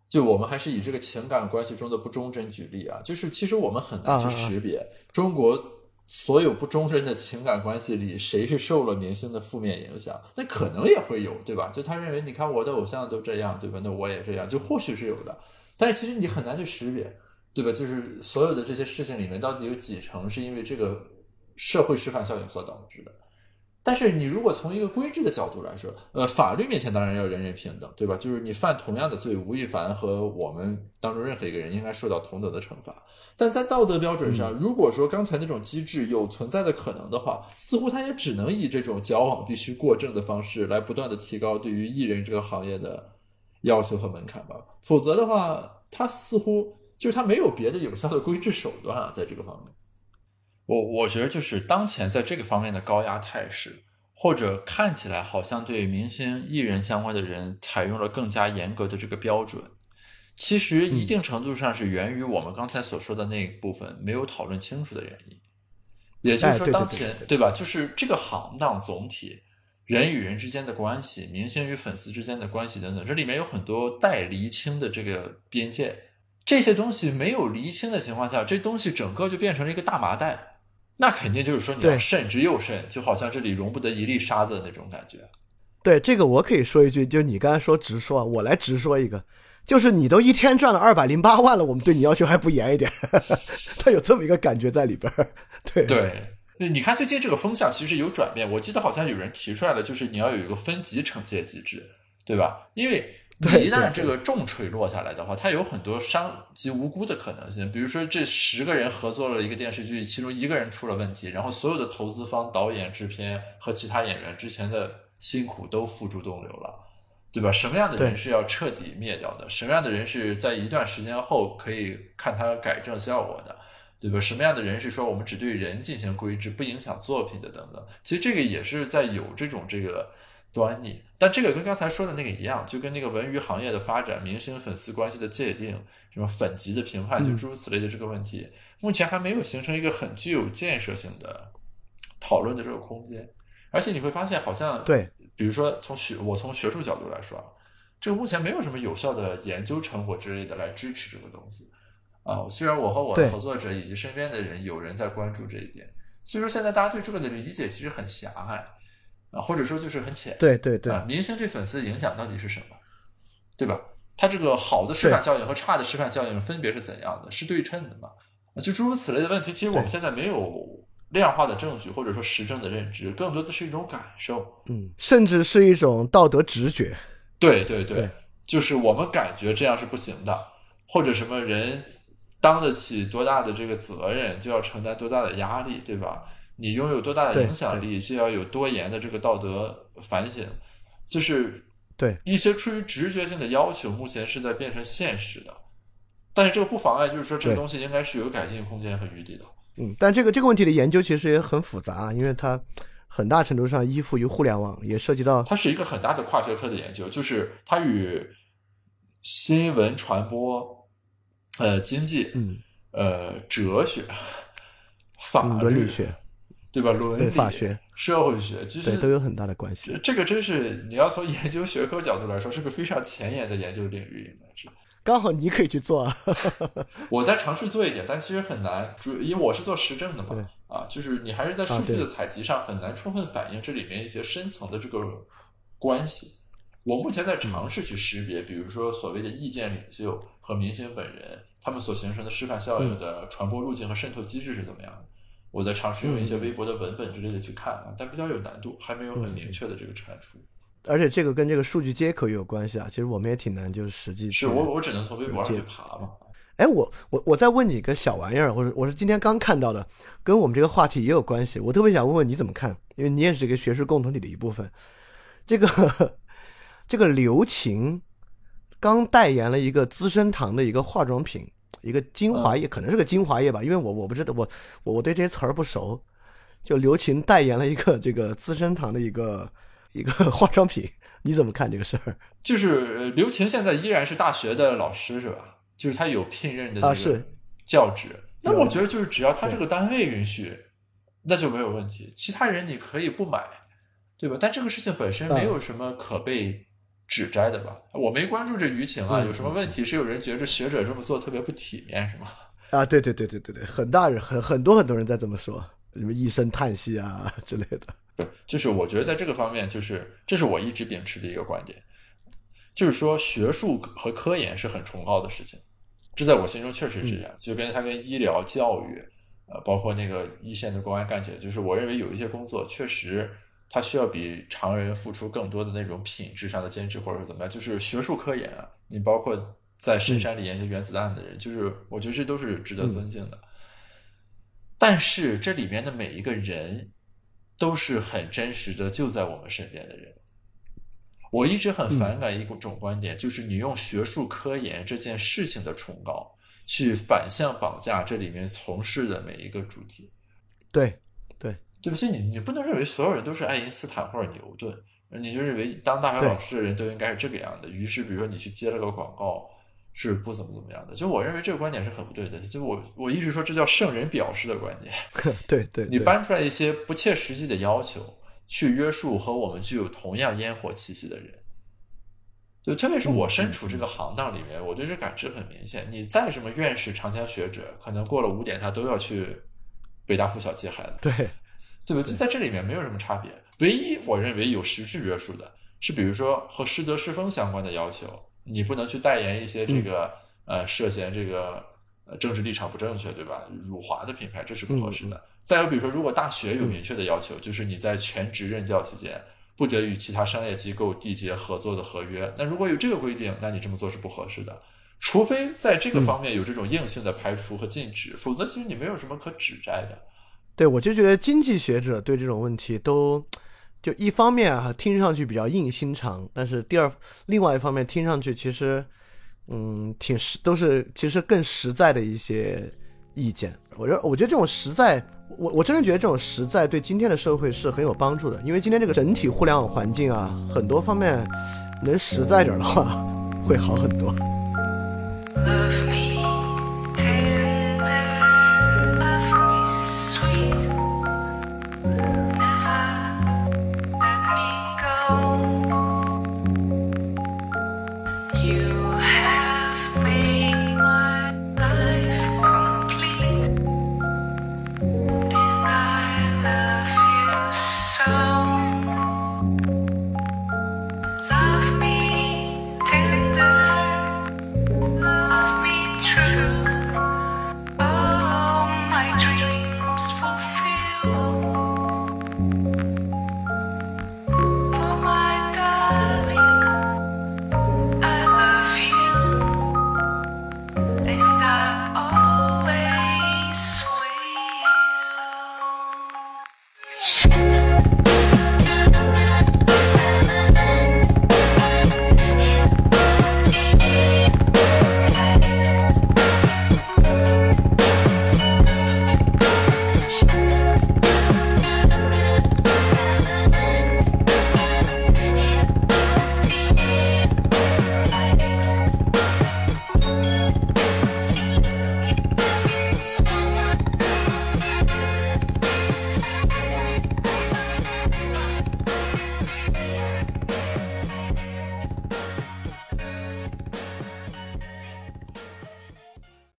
[SPEAKER 1] 就我们还是以这个情感关系中的不忠贞举例啊，就是其实我们很难去识别中国。所有不忠贞的情感关系里，谁是受了明星的负面影响？那可能也会有，对吧？就他认为，你看我的偶像都这样，对吧？那我也这样，就或许是有的。但是其实你很难去识别，对吧？就是所有的这些事情里面，到底有几成是因为这个社会示范效应所导致的？但是你如果从一个规制的角度来说，呃，法律面前当然要人人平等，对吧？就是你犯同样的罪，吴亦凡和我们当中任何一个人应该受到同等的惩罚。但在道德标准上，如果说刚才那种机制有存在的可能的话，似乎他也只能以这种矫枉必须过正的方式来不断的提高对于艺人这个行业的要求和门槛吧。否则的话，他似乎就是他没有别的有效的规制手段啊，在这个方面。我我觉得就是当前在这个方面的高压态势，或者看起来好像对明星艺人相关的人采用了更加严格的这个标准，其实一定程度上是源于我们刚才所说的那一部分没有讨论清楚的原因。也就是说，当前对吧？就是这个行当总体人与人之间的关系，明星与粉丝之间的关系等等，这里面有很多待厘清的这个边界，这些东西没有厘清的情况下，这东西整个就变成了一个大麻袋。那肯定就是说你要慎之又慎，就好像这里容不得一粒沙子的那种感觉。
[SPEAKER 2] 对这个，我可以说一句，就你刚才说直说，我来直说一个，就是你都一天赚了二百零八万了，我们对你要求还不严一点？他有这么一个感觉在里边对
[SPEAKER 1] 对，你看最近这个风向其实有转变，我记得好像有人提出来了，就是你要有一个分级惩戒机制，对吧？因为。一旦这个重锤落下来的话，它有很多伤及无辜的可能性。比如说，这十个人合作了一个电视剧，其中一个人出了问题，然后所有的投资方、导演、制片和其他演员之前的辛苦都付诸东流了，对吧？什么样的人是要彻底灭掉的？什么样的人是在一段时间后可以看他改正效果的，对吧？什么样的人是说我们只对人进行规制，不影响作品的等等？其实这个也是在有这种这个。端倪。但这个跟刚才说的那个一样，就跟那个文娱行业的发展、明星粉丝关系的界定、什么粉级的评判，就诸如此类的这个问题，目前还没有形成一个很具有建设性的讨论的这个空间。而且你会发现，好像
[SPEAKER 2] 对，
[SPEAKER 1] 比如说从学我从学术角度来说，这个目前没有什么有效的研究成果之类的来支持这个东西啊。虽然我和我的合作者以及身边的人有人在关注这一点，所以说现在大家对这个的理解其实很狭隘。啊，或者说就是很浅，
[SPEAKER 2] 对对对，
[SPEAKER 1] 明星对粉丝的影响到底是什么，对吧？他这个好的示范效应和差的示范效应分别是怎样的？是对称的吗？就诸如此类的问题，其实我们现在没有量化的证据，或者说实证的认知，更多的是一种感受，
[SPEAKER 2] 嗯，甚至是一种道德直觉。
[SPEAKER 1] 对对对，就是我们感觉这样是不行的，或者什么人当得起多大的这个责任，就要承担多大的压力，对吧？你拥有多大的影响力，就要有多严的这个道德反省，就是
[SPEAKER 2] 对
[SPEAKER 1] 一些出于直觉性的要求，目前是在变成现实的。但是这个不妨碍，就是说这个东西应该是有改进空间和余地的。
[SPEAKER 2] 嗯，但这个这个问题的研究其实也很复杂，因为它很大程度上依附于互联网，也涉及到
[SPEAKER 1] 它是一个很大的跨学科的研究，就是它与新闻传播、呃经济、
[SPEAKER 2] 嗯
[SPEAKER 1] 呃哲学、法律、
[SPEAKER 2] 伦理学。
[SPEAKER 1] 对吧？伦理、
[SPEAKER 2] 法学、
[SPEAKER 1] 社会学，其实
[SPEAKER 2] 都有很大的关系。
[SPEAKER 1] 这个真是你要从研究学科角度来说，是个非常前沿的研究领域，应该是。
[SPEAKER 2] 刚好你可以去做啊。
[SPEAKER 1] 我在尝试做一点，但其实很难，主因为我是做实证的嘛。啊，就是你还是在数据的采集上很难充分反映这里面一些深层的这个关系。我目前在尝试去识别，比如说所谓的意见领袖和明星本人，他们所形成的示范效应的传播路径和渗透机制是怎么样的。我在尝试用一些微博的文本之类的去看啊，但比较有难度，还没有很明确的这个产出。
[SPEAKER 2] 而且这个跟这个数据接口也有关系啊，其实我们也挺难，就是实际
[SPEAKER 1] 是我我只能从微博上去爬嘛。
[SPEAKER 2] 哎，我我我再问你一个小玩意儿，或者我是今天刚看到的，跟我们这个话题也有关系。我特别想问问你怎么看，因为你也是这个学术共同体的一部分。这个 这个刘晴刚代言了一个资生堂的一个化妆品。一个精华液，可能是个精华液吧，因为我我不知道，我我我对这些词儿不熟。就刘琴代言了一个这个资生堂的一个一个化妆品，你怎么看这个事儿？
[SPEAKER 1] 就是刘琴现在依然是大学的老师是吧？就是他有聘任的那个教职。那我觉得就是只要他这个单位允许，那就没有问题。其他人你可以不买，对吧？但这个事情本身没有什么可被。指摘的吧，我没关注这舆情啊，有什么问题？是有人觉着学者这么做特别不体面，是吗？
[SPEAKER 2] 啊，对对对对对对，很大人很很多很多人在这么说，什么一声叹息啊之类的。
[SPEAKER 1] 对，就是我觉得在这个方面，就是这是我一直秉持的一个观点，就是说学术和科研是很崇高的事情，这在我心中确实是这样。就跟他跟医疗、教育，呃，包括那个一线的公安干警，就是我认为有一些工作确实。他需要比常人付出更多的那种品质上的坚持，或者是怎么样？就是学术科研啊，你包括在深山里研究原子弹的人，就是我觉得这都是值得尊敬的。但是这里面的每一个人都是很真实的，就在我们身边的人。我一直很反感一种观点，就是你用学术科研这件事情的崇高，去反向绑架这里面从事的每一个主题。
[SPEAKER 2] 对。
[SPEAKER 1] 对不起，你你不能认为所有人都是爱因斯坦或者牛顿，你就认为当大学老师的人都应该是这个样的。于是，比如说你去接了个广告，是不怎么怎么样的。就我认为这个观点是很不对的。就我我一直说这叫圣人表示的观点。
[SPEAKER 2] 对对，
[SPEAKER 1] 你搬出来一些不切实际的要求，去约束和我们具有同样烟火气息的人。就特别是我身处这个行当里面，我对这感知很明显。你再什么院士、长江学者，可能过了五点他都要去北大附小接孩子。
[SPEAKER 2] 对。
[SPEAKER 1] 对吧？就在这里面没有什么差别。唯一我认为有实质约束的是，比如说和师德师风相关的要求，你不能去代言一些这个呃涉嫌这个呃政治立场不正确，对吧？辱华的品牌，这是不合适的。再有比如说，如果大学有明确的要求，就是你在全职任教期间不得与其他商业机构缔结合作的合约，那如果有这个规定，那你这么做是不合适的。除非在这个方面有这种硬性的排除和禁止，否则其实你没有什么可指摘的。
[SPEAKER 2] 对，我就觉得经济学者对这种问题都，就一方面啊，听上去比较硬心肠，但是第二，另外一方面听上去其实，嗯，挺实，都是其实更实在的一些意见。我觉得，我觉得这种实在，我我真的觉得这种实在对今天的社会是很有帮助的，因为今天这个整体互联网环境啊，很多方面能实在点的话，会好很多。